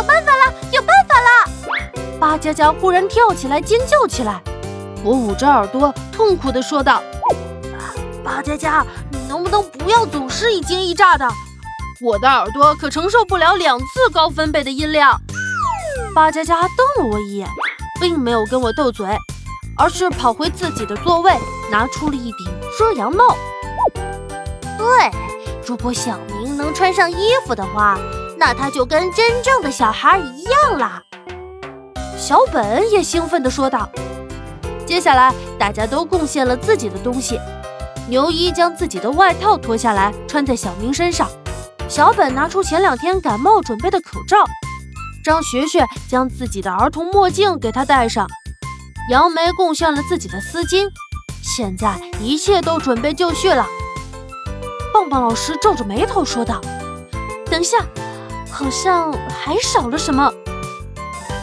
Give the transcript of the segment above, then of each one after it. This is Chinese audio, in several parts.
有办法了，有办法了！巴佳佳忽然跳起来尖叫起来，我捂着耳朵痛苦地说道：“巴佳佳，你能不能不要总是一惊一乍的？我的耳朵可承受不了两次高分贝的音量。”巴佳佳瞪了我一眼，并没有跟我斗嘴，而是跑回自己的座位，拿出了一顶遮阳帽。对，如果小明能穿上衣服的话，那他就跟真正的小孩一样啦。小本也兴奋地说道。接下来，大家都贡献了自己的东西。牛一将自己的外套脱下来穿在小明身上，小本拿出前两天感冒准备的口罩。张学学将自己的儿童墨镜给他戴上，杨梅贡献了自己的丝巾，现在一切都准备就绪了。棒棒老师皱着眉头说道：“等一下，好像还少了什么。”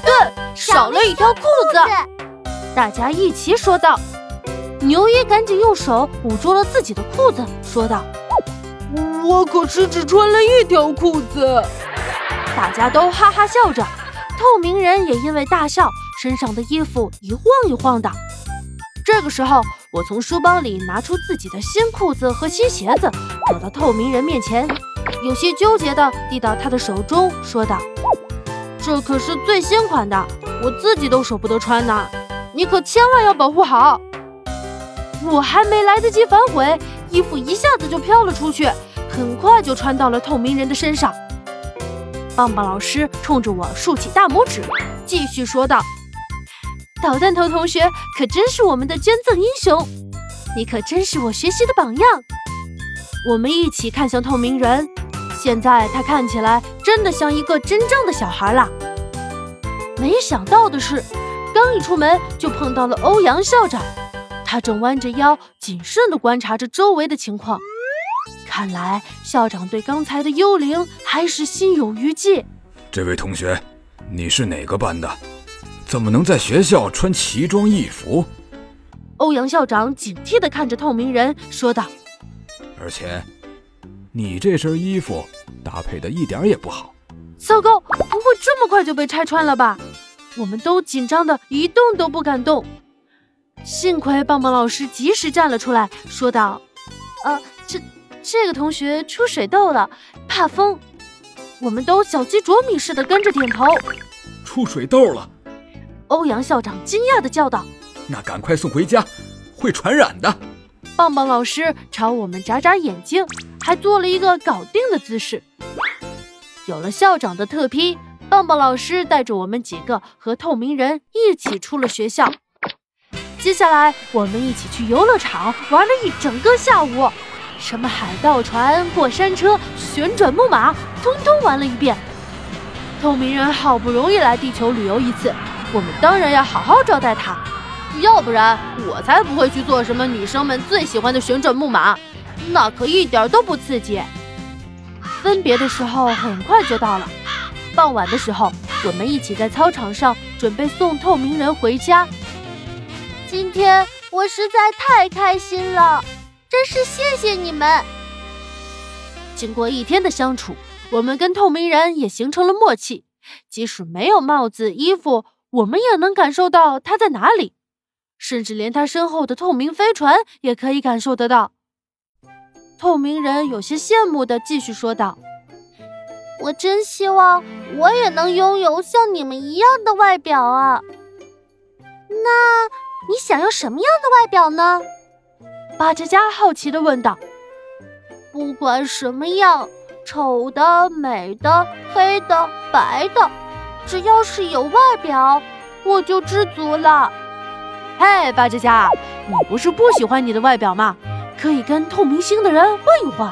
对，少了一条裤子。大家一起说道。牛一赶紧用手捂住了自己的裤子，说道：“我可是只穿了一条裤子。”大家都哈哈笑着，透明人也因为大笑，身上的衣服一晃一晃的。这个时候，我从书包里拿出自己的新裤子和新鞋子，走到透明人面前，有些纠结地递到他的手中，说道：“这可是最新款的，我自己都舍不得穿呢，你可千万要保护好。”我还没来得及反悔，衣服一下子就飘了出去，很快就穿到了透明人的身上。棒棒老师冲着我竖起大拇指，继续说道：“捣蛋头同学可真是我们的捐赠英雄，你可真是我学习的榜样。”我们一起看向透明人，现在他看起来真的像一个真正的小孩了。没想到的是，刚一出门就碰到了欧阳校长，他正弯着腰谨慎地观察着周围的情况。看来校长对刚才的幽灵还是心有余悸。这位同学，你是哪个班的？怎么能在学校穿奇装异服？欧阳校长警惕地看着透明人，说道：“而且，你这身衣服搭配的一点也不好。糟糕，不会这么快就被拆穿了吧？”我们都紧张的一动都不敢动。幸亏棒棒老师及时站了出来，说道：“呃。”这这个同学出水痘了，怕风。我们都小鸡啄米似的跟着点头。出水痘了！欧阳校长惊讶的叫道：“那赶快送回家，会传染的。”棒棒老师朝我们眨眨眼睛，还做了一个搞定的姿势。有了校长的特批，棒棒老师带着我们几个和透明人一起出了学校。接下来，我们一起去游乐场玩了一整个下午。什么海盗船、过山车、旋转木马，通通玩了一遍。透明人好不容易来地球旅游一次，我们当然要好好招待他，要不然我才不会去做什么女生们最喜欢的旋转木马，那可一点都不刺激。分别的时候很快就到了，傍晚的时候，我们一起在操场上准备送透明人回家。今天我实在太开心了。真是谢谢你们！经过一天的相处，我们跟透明人也形成了默契。即使没有帽子、衣服，我们也能感受到他在哪里。甚至连他身后的透明飞船也可以感受得到。透明人有些羡慕的继续说道：“我真希望我也能拥有像你们一样的外表啊！那你想要什么样的外表呢？”巴佳佳好奇地问道：“不管什么样，丑的、美的、黑的、白的，只要是有外表，我就知足了。”嘿，巴佳佳，你不是不喜欢你的外表吗？可以跟透明星的人混一混。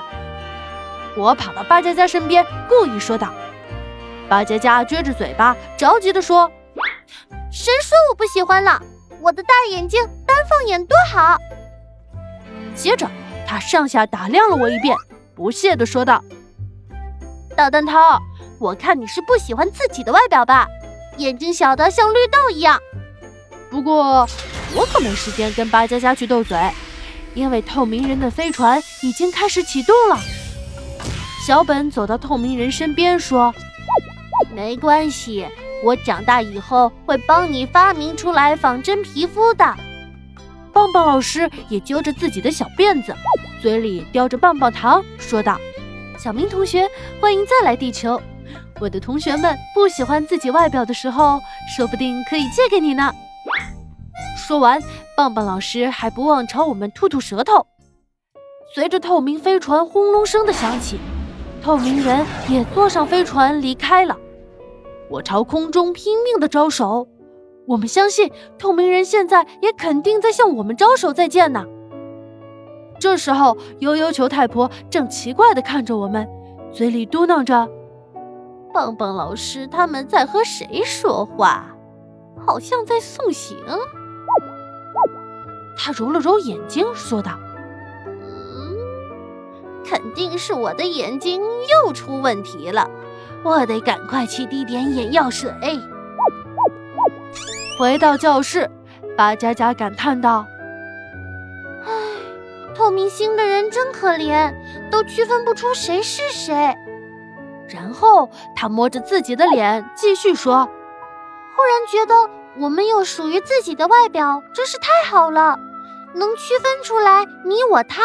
我跑到巴佳佳身边，故意说道。巴佳佳撅着嘴巴，着急地说：“谁说我不喜欢了？我的大眼睛，单放眼多好！”接着，他上下打量了我一遍，不屑地说道：“捣蛋头，我看你是不喜欢自己的外表吧？眼睛小的像绿豆一样。不过，我可没时间跟巴佳佳去斗嘴，因为透明人的飞船已经开始启动了。”小本走到透明人身边说：“没关系，我长大以后会帮你发明出来仿真皮肤的。棒棒老师也揪着自己的小辫子，嘴里叼着棒棒糖，说道：“小明同学，欢迎再来地球。我的同学们不喜欢自己外表的时候，说不定可以借给你呢。”说完，棒棒老师还不忘朝我们吐吐舌头。随着透明飞船轰隆声的响起，透明人也坐上飞船离开了。我朝空中拼命的招手，我们相信透明人现在也肯定在向我们招手再见呢。这时候，悠悠球太婆正奇怪的看着我们，嘴里嘟囔着：“棒棒老师他们在和谁说话？好像在送行。”他揉了揉眼睛，说道：“嗯，肯定是我的眼睛又出问题了，我得赶快去滴点眼药水。”回到教室，巴佳佳感叹道：“唉，透明星的人真可怜，都区分不出谁是谁。”然后他摸着自己的脸，继续说：“忽然觉得我们有属于自己的外表，真是太好了。”能区分出来你我他，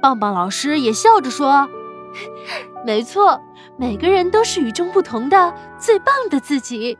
棒棒老师也笑着说：“ 没错，每个人都是与众不同的最棒的自己。”